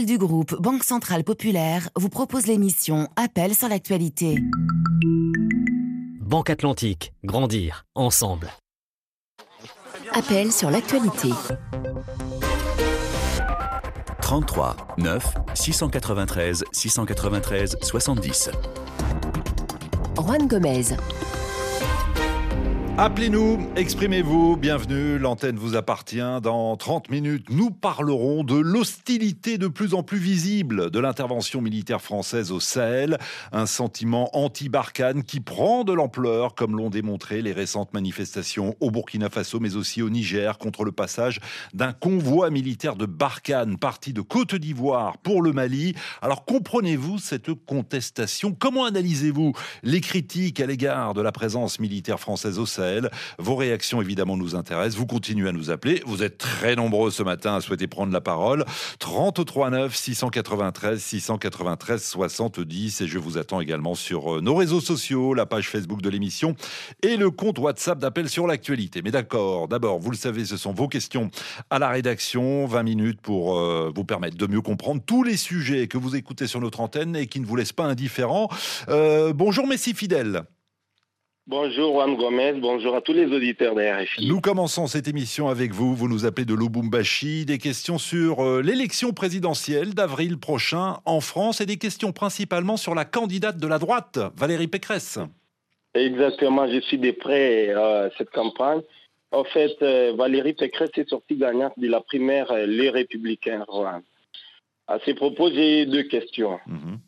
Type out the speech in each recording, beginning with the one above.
du groupe Banque Centrale Populaire vous propose l'émission Appel sur l'actualité. Banque Atlantique, grandir ensemble. Appel sur l'actualité. 33 9 693 693 70. Juan Gomez. Appelez-nous, exprimez-vous, bienvenue, l'antenne vous appartient. Dans 30 minutes, nous parlerons de l'hostilité de plus en plus visible de l'intervention militaire française au Sahel, un sentiment anti-Barkhane qui prend de l'ampleur, comme l'ont démontré les récentes manifestations au Burkina Faso, mais aussi au Niger, contre le passage d'un convoi militaire de Barkhane parti de Côte d'Ivoire pour le Mali. Alors comprenez-vous cette contestation? Comment analysez-vous les critiques à l'égard de la présence militaire française au Sahel? Vos réactions évidemment nous intéressent. Vous continuez à nous appeler. Vous êtes très nombreux ce matin à souhaiter prendre la parole. 33 9 693 693 70 et je vous attends également sur euh, nos réseaux sociaux, la page Facebook de l'émission et le compte WhatsApp d'appel sur l'actualité. Mais d'accord, d'abord, vous le savez, ce sont vos questions à la rédaction, 20 minutes pour euh, vous permettre de mieux comprendre tous les sujets que vous écoutez sur notre antenne et qui ne vous laissent pas indifférents. Euh, bonjour Messi Fidèle. Bonjour Juan Gomez, bonjour à tous les auditeurs de RFI. Nous commençons cette émission avec vous. Vous nous appelez de Lubumbashi. Des questions sur euh, l'élection présidentielle d'avril prochain en France et des questions principalement sur la candidate de la droite, Valérie Pécresse. Exactement, je suis de près à cette campagne. En fait, euh, Valérie Pécresse est sortie gagnante de la primaire euh, Les Républicains. À ces propos, j'ai deux questions. Mhm.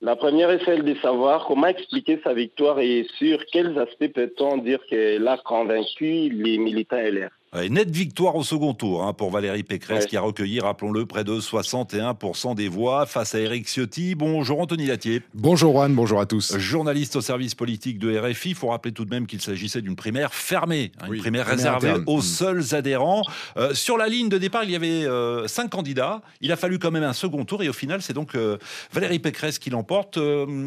La première est celle de savoir comment expliquer sa victoire et sur quels aspects peut-on dire qu'elle a convaincu les militants LR nette victoire au second tour hein, pour Valérie Pécresse qui a recueilli, rappelons-le, près de 61% des voix face à Éric Ciotti. Bonjour Anthony Latier. Bonjour Juan, bonjour à tous. Journaliste au service politique de RFI, il faut rappeler tout de même qu'il s'agissait d'une primaire fermée, hein, une primaire réservée aux mm. seuls adhérents. Euh, sur la ligne de départ, il y avait euh, cinq candidats. Il a fallu quand même un second tour et au final, c'est donc euh, Valérie Pécresse qui l'emporte.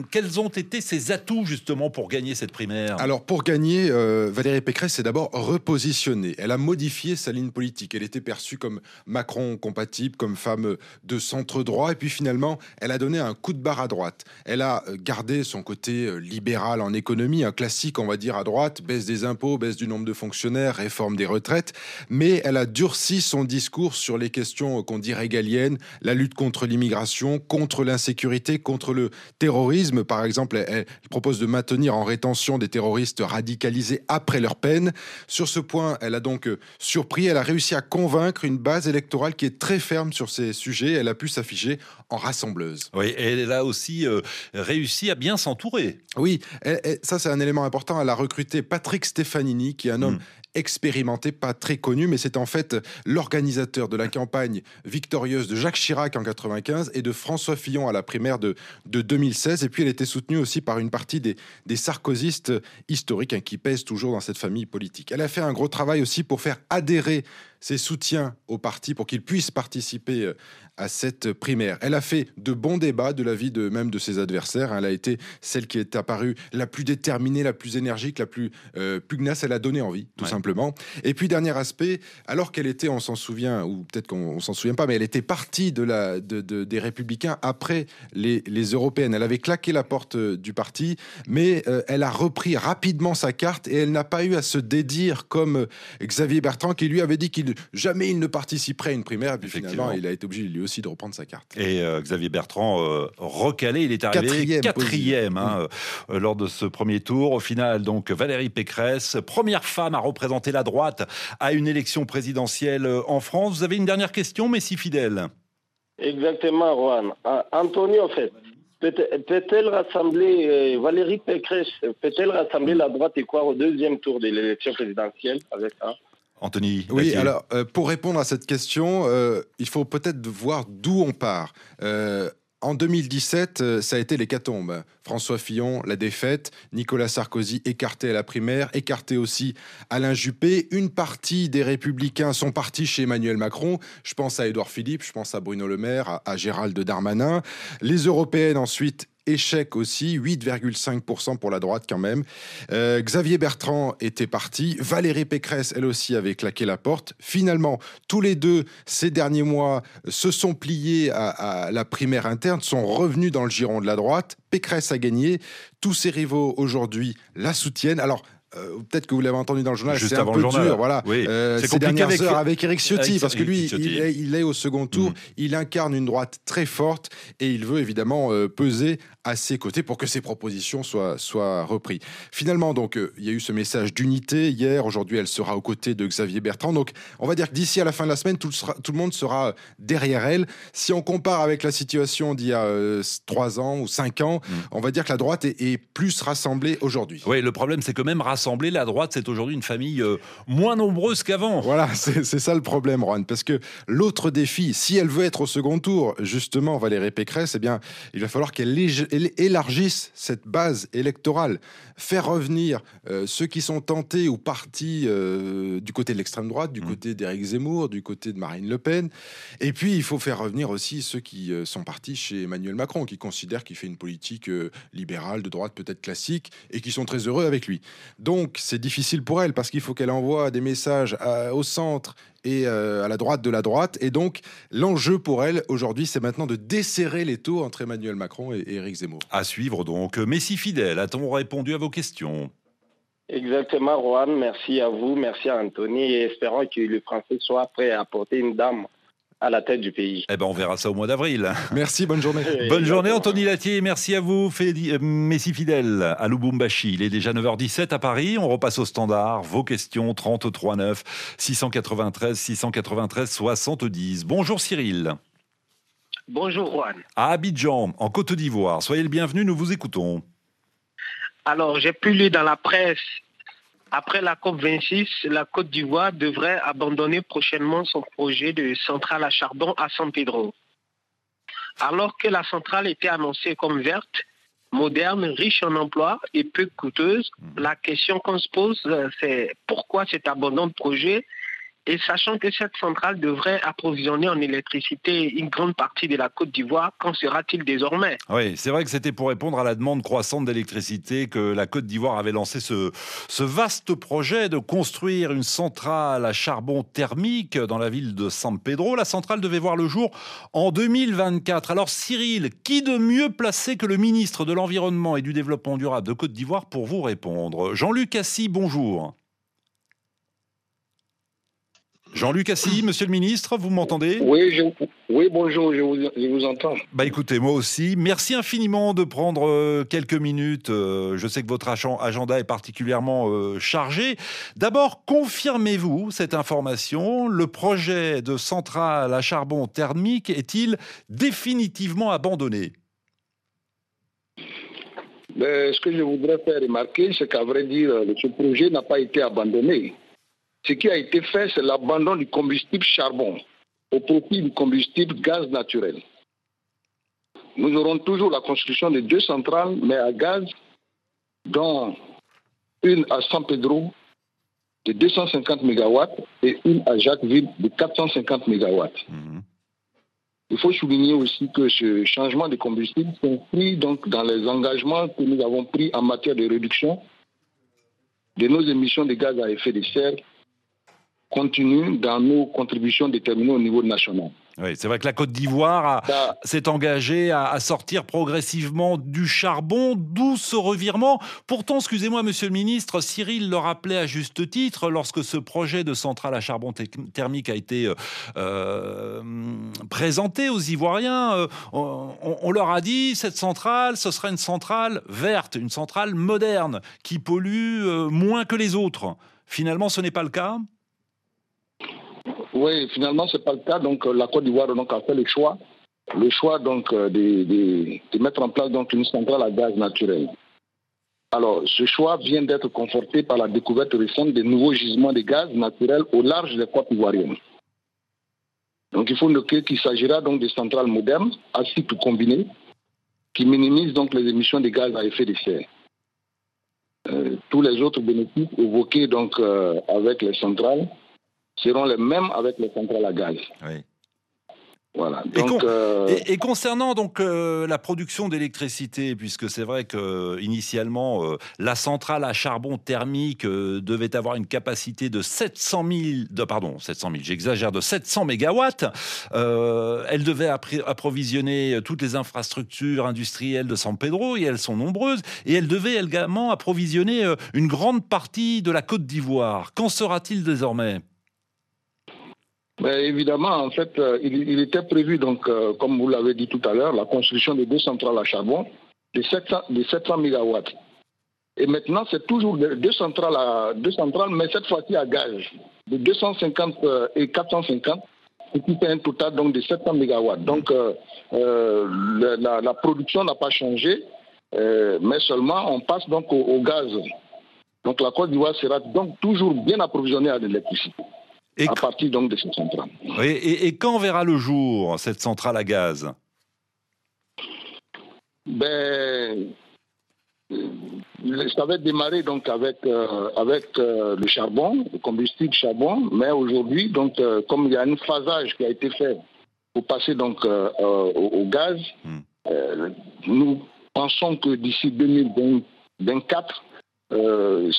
quels ont été ses atouts justement pour gagner cette primaire? Alors pour gagner, Valérie Pécresse s'est d'abord repositionnée. Elle a modifié sa ligne politique. Elle était perçue comme Macron compatible, comme femme de centre droit, et puis finalement, elle a donné un coup de barre à droite. Elle a euh, gardé son côté euh, libéral en économie, un classique, on va dire, à droite, baisse des impôts, baisse du nombre de fonctionnaires, réforme des retraites, mais elle a durci son discours sur les questions euh, qu'on dit régaliennes, la lutte contre l'immigration, contre l'insécurité, contre le terrorisme. Par exemple, elle, propose de maintenir en rétention des terroristes radicalisés après leur peine. Sur ce point, elle a donc surpris, elle a réussi à convaincre une base électorale qui est très ferme sur ces sujets. Elle a pu s'afficher en rassembleuse. Oui, et elle a aussi euh, réussi à bien s'entourer. Oui, ça c'est un élément important. Elle a recruté Patrick Stefanini, qui est un homme hmm expérimenté, pas très connu, mais c'est en fait l'organisateur de la campagne victorieuse de Jacques Chirac en 95 et de François Fillon à la primaire de, de 2016. Et puis elle était soutenue aussi par une partie des, des sarkozystes historiques hein, qui pèsent toujours dans cette famille politique. Elle a fait un gros travail aussi pour faire adhérer ses soutiens au parti pour qu'ils puissent participer euh, à cette primaire. Elle a fait de bons débats de la vie de même de ses adversaires. Elle a été celle qui est apparue la plus déterminée, la plus énergique, la plus euh, pugnace. Elle a donné envie, tout simplement. Et puis dernier aspect, alors qu'elle était, on s'en souvient, ou peut-être qu'on s'en souvient pas, mais elle était partie de la, de, des Républicains après les, les, Européennes. Elle avait claqué la porte euh, du parti, mais elle a repris rapidement sa carte et elle n'a pas eu à se dédire comme Xavier Bertrand qui lui avait dit qu'il jamais il ne participerait à une primaire. Et puis finalement, il a été obligé lui aussi de reprendre sa carte. Et euh, Xavier Bertrand, euh, recalé, il est arrivé quatrième, hein, euh, lors de ce premier tour. Au final, donc Valérie Pécresse, première femme à représenter la droite à une élection présidentielle en France. Vous avez une dernière question, mais si fidèle. Exactement, Juan. Anthony, en fait, peut-elle rassembler, Valérie Pécresse, peut-elle rassembler la droite et quoi au deuxième tour de l'élection présidentielle avec ça Anthony Oui, alors euh, pour répondre à cette question, euh, il faut peut-être voir d'où on part. Euh, en 2017, ça a été l'hécatombe. François Fillon, la défaite. Nicolas Sarkozy écarté à la primaire. Écarté aussi Alain Juppé. Une partie des Républicains sont partis chez Emmanuel Macron. Je pense à Édouard Philippe, je pense à Bruno Le Maire, à, à Gérald Darmanin. Les Européennes ensuite Échec aussi, 8,5% pour la droite quand même. Euh, Xavier Bertrand était parti, Valérie Pécresse, elle aussi, avait claqué la porte. Finalement, tous les deux, ces derniers mois, se sont pliés à, à la primaire interne, sont revenus dans le giron de la droite. Pécresse a gagné. Tous ses rivaux aujourd'hui la soutiennent. Alors, euh, peut-être que vous l'avez entendu dans le journal, c'est un peu dur, voilà. Oui. Euh, C'est ces dernières avec- heures avec Eric Ciotti, avec parce que lui, est, il est au second tour, Mhm. il incarne une droite très forte et il veut évidemment euh, peser à ses côtés pour que ses propositions soient, soient reprises. Finalement, donc, euh, il y a eu ce message d'unité hier. Aujourd'hui, elle sera aux côtés de Xavier Bertrand. Donc, on va dire que d'ici à la fin de la semaine, tout, sera- tout le monde sera derrière elle. Si on compare avec la situation d'il y a euh, trois ans ou cinq ans, Mhm. on va dire que la droite est, est plus rassemblée aujourd'hui. Oui, le problème, c'est que même rassembler la droite, c'est aujourd'hui une famille euh, moins nombreuse qu'avant. Voilà, c'est c'est ça le problème, Juan. Parce que l'autre défi, si elle veut être au second tour, justement, Valérie Pécresse, eh bien, il va falloir qu'elle lég- elle élargisse cette base électorale, faire revenir euh, ceux qui sont tentés ou partis euh, du côté de l'extrême droite, du Mhm. côté d'Éric Zemmour, du côté de Marine Le Pen. Et puis, il faut faire revenir aussi ceux qui euh, sont partis chez Emmanuel Macron, qui considèrent qu'il fait une politique libérale, de droite peut-être classique, et qui sont très heureux avec lui. Donc, c'est difficile pour elle parce qu'il faut qu'elle envoie des messages à- au centre et euh, à la droite de la droite. Et donc, l'enjeu pour elle aujourd'hui, c'est maintenant de desserrer les taux entre Emmanuel Macron et, Éric Zemmour. À suivre donc. Messi fidèle, a-t-on répondu à vos questions? Exactement, Juan. Merci à vous, merci à Anthony et espérons que le Français soit prêt à porter une dame à la tête du pays. Eh ben, on verra ça au mois d'avril. Merci, bonne journée. Bonne journée, Anthony Latier. Merci à vous, Fédi- euh, Messi fidèle à Lubumbashi. Il est déjà 9h17 à Paris. On repasse au standard. Vos questions 33 9 693 693 70. Bonjour Cyril. Bonjour Juan. À Abidjan, en Côte d'Ivoire. Soyez le bienvenu, nous vous écoutons. Alors, j'ai pu lire dans la presse, après la COP26, la Côte d'Ivoire devrait abandonner prochainement son projet de centrale à charbon à San Pedro. Alors que la centrale était annoncée comme verte, moderne, riche en emplois et peu coûteuse, la question qu'on se pose, euh, c'est pourquoi cet abandon de projet et sachant que cette centrale devrait approvisionner en électricité une grande partie de la Côte d'Ivoire, qu'en sera-t-il désormais? Oui, c'est vrai que c'était pour répondre à la demande croissante d'électricité que la Côte d'Ivoire avait lancé ce, ce vaste projet de construire une centrale à charbon thermique dans la ville de San Pedro. La centrale devait voir le jour en 2024. Alors Cyril, qui de mieux placé que le ministre de l'Environnement et du Développement durable de Côte d'Ivoire pour vous répondre? Jean-Luc Assis, bonjour. Jean-Luc Assis, monsieur le ministre, vous m'entendez? Oui, je- oui, bonjour, je vous, je vous entends. Bah écoutez, moi aussi, merci infiniment de prendre euh, quelques minutes. Euh, je sais que votre agen- agenda est particulièrement euh, chargé. D'abord, confirmez-vous cette information Le projet de centrale à charbon thermique est-il définitivement abandonné? Mais ce que je voudrais faire remarquer, c'est qu'à vrai dire, ce projet n'a pas été abandonné. Ce qui a été fait, c'est l'abandon du combustible charbon au profit du combustible gaz naturel. Nous aurons toujours la construction de deux centrales, mais à gaz, dont une à San Pedro de 250 MW et une à Jacquesville de 450 MW. Mhm. Il faut souligner aussi que ce changement de combustible s'inscrit donc dans les engagements que nous avons pris en matière de réduction de nos émissions de gaz à effet de serre continue dans nos contributions déterminées au niveau national. Oui, c'est vrai que la Côte d'Ivoire s'est engagée à, à sortir progressivement du charbon, d'où ce revirement. Pourtant, excusez-moi, monsieur le ministre, Cyril le rappelait à juste titre, lorsque ce projet de centrale à charbon thermique a été euh, euh, présenté aux Ivoiriens, euh, on, on leur a dit, cette centrale, ce sera une centrale verte, une centrale moderne, qui pollue euh, moins que les autres. Finalement, ce n'est pas le cas oui, finalement, ce n'est pas le cas. Donc, euh, la Côte d'Ivoire donc, a fait le choix, le choix donc, euh, de, de- de mettre en place donc, une centrale à gaz naturel. Alors, ce choix vient d'être conforté par la découverte récente de nouveaux gisements de gaz naturel au large des côtes ivoiriennes. Donc, il faut noter qu'il s'agira donc de centrales modernes, à cycle combiné, qui minimisent donc les émissions de gaz à effet de serre. Euh, tous les autres bénéfices évoqués donc, avec les centrales seront les mêmes avec les centrales à gaz. Oui. Voilà. Donc, euh, et, concernant donc euh, la production d'électricité, puisque c'est vrai que initialement euh, la centrale à charbon thermique devait avoir une capacité de 700 000, de, pardon 700 000, j'exagère, de 700 mégawatts. elle devait approvisionner toutes les infrastructures industrielles de San Pedro et elles sont nombreuses. Et elle devait également approvisionner une grande partie de la Côte d'Ivoire. Qu'en sera-t-il désormais? Mais évidemment, en fait, euh, il, était prévu, donc, euh, comme vous l'avez dit tout à l'heure, la construction de deux centrales à charbon de 700, de 700 MW. Et maintenant, c'est toujours deux centrales, deux centrales, mais cette fois-ci à gaz, de 250 euh, et 450, ce qui fait un total donc, de 700 MW. Donc, la, production n'a pas changé, mais seulement on passe donc au, au gaz. Donc, la Côte d'Ivoire sera donc toujours bien approvisionnée à l'électricité à partir donc de cette centrale. et, quand verra le jour cette centrale à gaz? Ben, ça va démarrer donc avec, euh, avec euh, le charbon, le combustible charbon, mais aujourd'hui, donc, euh, comme il y a un phasage qui a été fait pour passer donc au, gaz, hmm. nous pensons que d'ici 2024, euh,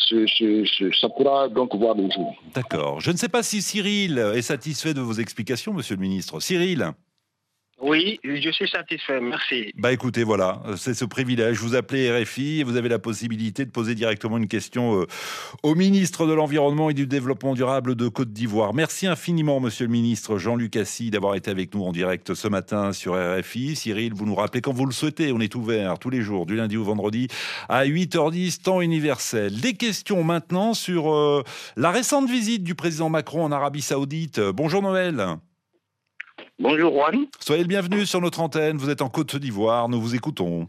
ça pourra donc voir le jour. D'accord. Je ne sais pas si Cyril est satisfait de vos explications, Monsieur le Ministre. Cyril oui, je suis satisfait, merci. Bah écoutez, voilà, c'est ce privilège. Vous appelez RFI et vous avez la possibilité de poser directement une question euh, au ministre de l'Environnement et du Développement durable de Côte d'Ivoire. Merci infiniment, monsieur le ministre Jean-Luc Assis, d'avoir été avec nous en direct ce matin sur RFI. Cyril, vous nous rappelez quand vous le souhaitez, on est ouvert tous les jours, du lundi au vendredi, à 8h10, temps universel. Des questions maintenant sur euh, la récente visite du président Macron en Arabie Saoudite. Bonjour Noël. Bonjour Juan. Soyez le bienvenu sur notre antenne. Vous êtes en Côte d'Ivoire. Nous vous écoutons.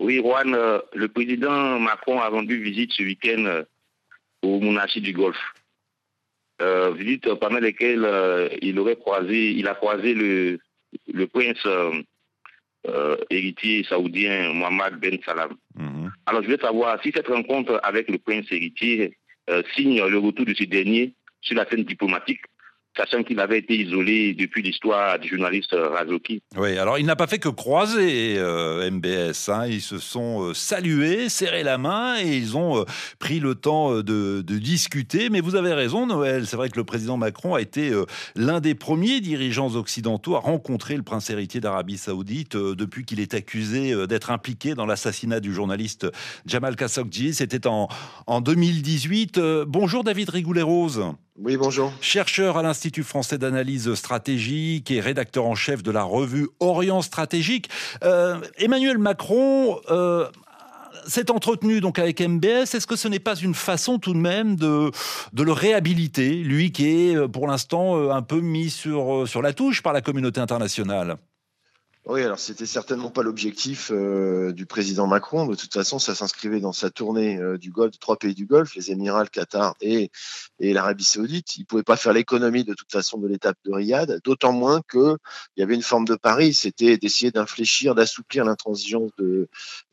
Oui, Juan, euh, le président Macron a rendu visite ce week-end euh, au monarchie du Golfe. Euh, visite pendant laquelle il aurait croisé, il a croisé le, le prince héritier saoudien Mohamed Ben Salam. Mhm. Alors je veux savoir si cette rencontre avec le prince héritier signe le retour de ce dernier sur la scène diplomatique sachant qu'il avait été isolé depuis l'histoire du journaliste Razoki. Oui, alors il n'a pas fait que croiser euh, MBS. Hein. Ils se sont euh, salués, serré la main et ils ont euh, pris le temps de, discuter. Mais vous avez raison, Noël. C'est vrai que le président Macron a été l'un des premiers dirigeants occidentaux à rencontrer le prince héritier d'Arabie Saoudite depuis qu'il est accusé d'être impliqué dans l'assassinat du journaliste Jamal Khashoggi. C'était en, en 2018. bonjour David Rigoulet-Rose. Oui, bonjour. Chercheur à l'Institut français d'analyse stratégique et rédacteur en chef de la revue Orient Stratégique. Euh, Emmanuel Macron euh, s'est entretenu donc avec MBS. Est-ce que ce n'est pas une façon tout de même de, le réhabiliter, lui qui est euh, pour l'instant un peu mis sur la touche par la communauté internationale? Oui, alors c'était certainement pas l'objectif euh, du président Macron. De toute façon, ça s'inscrivait dans sa tournée euh, du Golfe, trois pays du Golfe, les Émirats, le Qatar et, l'Arabie Saoudite. Il pouvait pas faire l'économie de toute façon de l'étape de Riyad, d'autant moins que il y avait une forme de pari, c'était d'essayer d'infléchir, d'assouplir l'intransigeance de,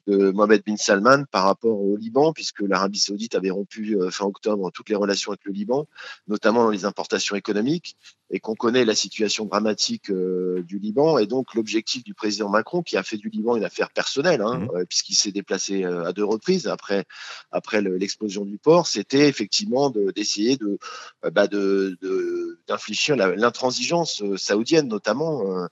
de Mohamed bin Salman par rapport au Liban, puisque l'Arabie saoudite avait rompu euh, fin octobre toutes les relations avec le Liban, notamment dans les importations économiques, et qu'on connaît la situation dramatique euh, du Liban. Et donc l'objectif du président Macron, qui a fait du Liban une affaire personnelle, hein, mmh. euh, puisqu'il s'est déplacé à deux reprises après, après l'explosion du port, c'était effectivement d'essayer de, bah de, d'infléchir l'intransigeance saoudienne, notamment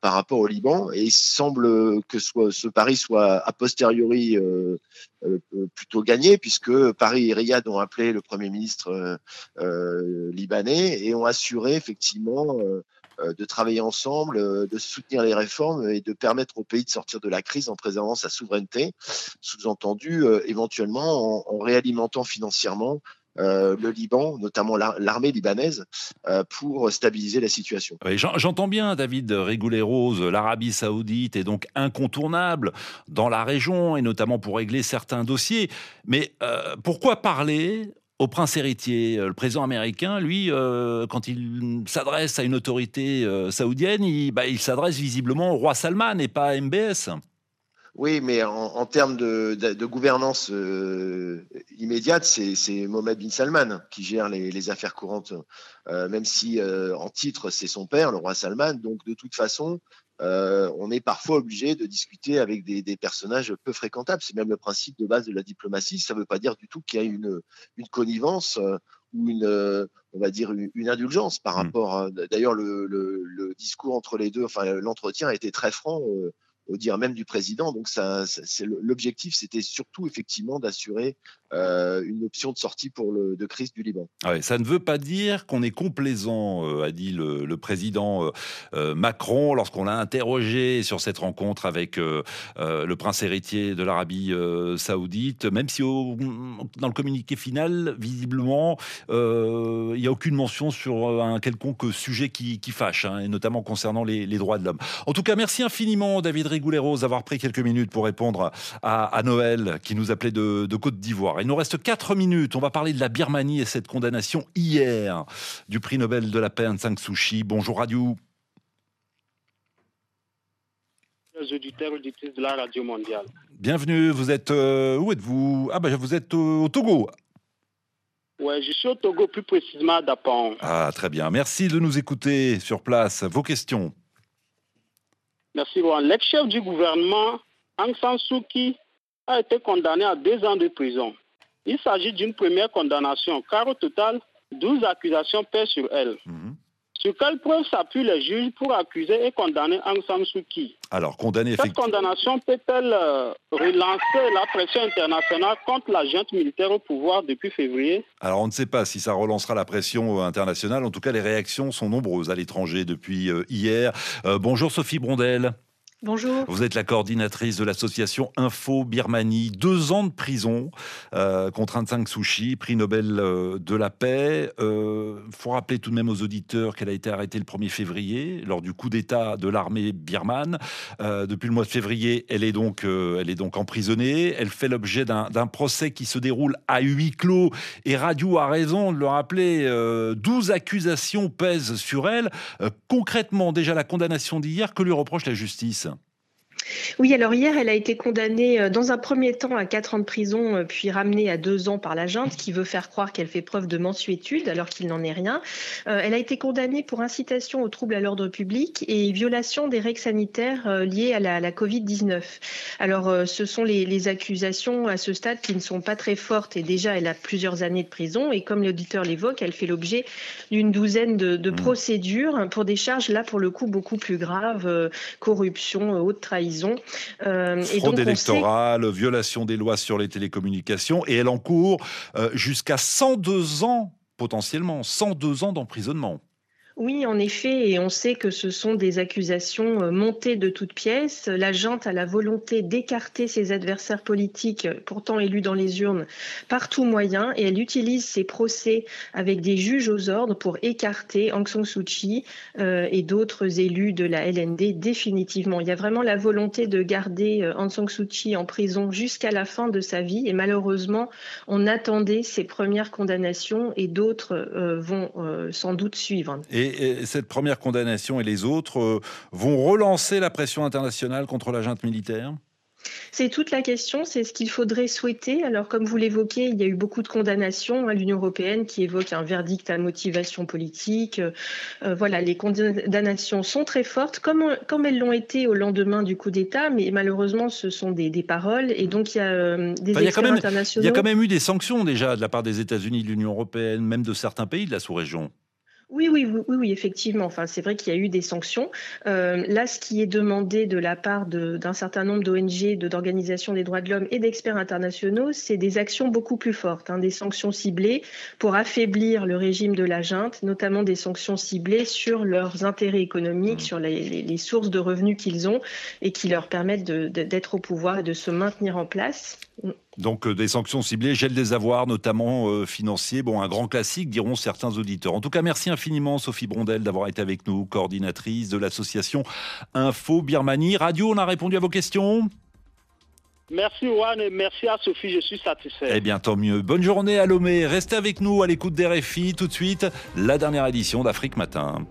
par rapport au Liban. Et il semble que soit, ce pari soit à posteriori euh, euh, plutôt gagné, puisque Paris et Riyad ont appelé le Premier ministre euh, libanais et ont assuré effectivement de travailler ensemble, de soutenir les réformes et de permettre au pays de sortir de la crise en préservant sa souveraineté, sous-entendu éventuellement en, réalimentant financièrement euh, le Liban, notamment l'armée libanaise, euh, pour stabiliser la situation. J'entends bien, David Rigoulet-Rose, l'Arabie saoudite est donc incontournable dans la région, et notamment pour régler certains dossiers. Mais euh, pourquoi parler au prince héritier? Le président américain, lui, quand il s'adresse à une autorité saoudienne, bah, il s'adresse visiblement au roi Salman et pas à MBS. Oui, mais en, termes de, gouvernance euh, immédiate, c'est Mohamed bin Salman qui gère les, affaires courantes, euh, même si euh, en titre c'est son père, le roi Salman. Donc de toute façon, on est parfois obligé de discuter avec des, personnages peu fréquentables. C'est même le principe de base de la diplomatie. Ça ne veut pas dire du tout qu'il y a une, connivence ou une, on va dire une, indulgence par mmh. rapport. D'ailleurs, le, le, discours entre les deux, enfin l'entretien a été très franc au dire même du président. Donc, ça, l'objectif, c'était surtout effectivement d'assurer euh, une option de sortie pour le, de crise du Liban. Ah ça ne veut pas dire qu'on est complaisant, euh, a dit le, président euh, Macron lorsqu'on l'a interrogé sur cette rencontre avec le prince héritier de l'Arabie saoudite, même si dans le communiqué final, visiblement, il n'y a aucune mention sur un quelconque sujet qui, fâche, hein, et notamment concernant les, droits de l'homme. En tout cas, merci infiniment, David Rigoulet-Rose, d'avoir pris quelques minutes pour répondre à, Noël, qui nous appelait de Côte d'Ivoire. Il nous reste 4 minutes. On va parler de la Birmanie et cette condamnation hier du prix Nobel de la paix Aung San Suu Kyi. Bonjour Radio. auditeurs de la radio mondiale. Bienvenue. Vous êtes euh, où êtes-vous? Ah ben vous êtes au Togo. Oui, je suis au Togo, plus précisément à Dapan. Ah, très bien. Merci de nous écouter sur place. Vos questions Merci, L'ex-chef du gouvernement, Aung San Suu Kyi, a été condamné à deux ans de prison. Il s'agit d'une première condamnation, car au total, 12 accusations pèsent sur elle. Mhm. Sur quelle preuve s'appuient les juges pour accuser et condamner Aung San Suu Kyi? Alors, condamner Cette condamnation peut-elle euh, relancer la pression internationale contre la junte militaire au pouvoir depuis février? Alors, on ne sait pas si ça relancera la pression euh, internationale. En tout cas, les réactions sont nombreuses à l'étranger depuis euh, hier. bonjour Sophie Brondel. Bonjour. Vous êtes la coordinatrice de l'association Info Birmanie. Deux ans de prison euh, contre Aung San Suu Kyi, prix Nobel euh, de la paix. Il euh, faut rappeler tout de même aux auditeurs qu'elle a été arrêtée le 1er février lors du coup d'État de l'armée birmane. depuis le mois de février, elle est donc, elle est donc emprisonnée. Elle fait l'objet d'un procès qui se déroule à huis clos. Et Radio a raison de le rappeler. 12 accusations pèsent sur elle. concrètement, déjà la condamnation d'hier, que lui reproche la justice? Oui, alors hier, elle a été condamnée euh, dans un premier temps à quatre ans de prison, euh, puis ramenée à deux ans par la junte, qui veut faire croire qu'elle fait preuve de mensuétude, alors qu'il n'en est rien. Euh, elle a été condamnée pour incitation aux troubles à l'ordre public et violation des règles sanitaires liées à la, Covid-19. Alors, ce sont les, accusations à ce stade qui ne sont pas très fortes, et déjà, elle a plusieurs années de prison, et comme l'auditeur l'évoque, elle fait l'objet d'une douzaine de, mmh. procédures pour des charges, là, pour le coup, beaucoup plus graves, corruption, haute trahison euh, Fraude électorale, violation des lois sur les télécommunications, et elle encourt euh, jusqu'à 102 ans potentiellement, 102 ans d'emprisonnement. Oui, en effet, et on sait que ce sont des accusations euh, montées de toutes pièces. La junte a la volonté d'écarter ses adversaires politiques, pourtant élus dans les urnes, par tout moyen, et elle utilise ses procès avec des juges aux ordres pour écarter Aung San Suu Kyi euh, et d'autres élus de la LND définitivement. Il y a vraiment la volonté de garder euh, Aung San Suu Kyi en prison jusqu'à la fin de sa vie, et malheureusement, on attendait ses premières condamnations et d'autres vont sans doute suivre cette première condamnation et les autres euh, vont relancer la pression internationale contre la junte militaire? C'est toute la question, c'est ce qu'il faudrait souhaiter. Alors, comme vous l'évoquez, il y a eu beaucoup de condamnations à l'Union européenne qui évoque un verdict à motivation politique. Euh, euh, voilà, les condamnations sont très fortes, comme, comme elles l'ont été au lendemain du coup d'État, mais malheureusement, ce sont des, paroles. Et donc, il y a des experts internationaux. Il y a quand même eu des sanctions déjà de la part des États-Unis, de l'Union européenne, même de certains pays de la sous-région. Oui, oui, oui, oui, effectivement. Enfin, c'est vrai qu'il y a eu des sanctions. Euh, là, ce qui est demandé de la part d'un certain nombre d'ONG, d'organisations des droits de l'homme et d'experts internationaux, c'est des actions beaucoup plus fortes, hein, des sanctions ciblées pour affaiblir le régime de la junte, notamment des sanctions ciblées sur leurs intérêts économiques, mmh. sur les, sources de revenus qu'ils ont et qui leur permettent d'être au pouvoir et de se maintenir en place. Donc euh, des sanctions ciblées, gel des avoirs, notamment euh, financiers. Bon, un grand classique, diront certains auditeurs. En tout cas, merci infiniment, Sophie Brondel, d'avoir été avec nous, coordinatrice de l'association Info Birmanie. Radio, on a répondu à vos questions Merci Juan et merci à Sophie, je suis satisfait. Eh bien tant mieux. Bonne journée à Lomé. Restez avec nous à l'écoute des RFI tout de suite. La dernière édition d'Afrique Matin.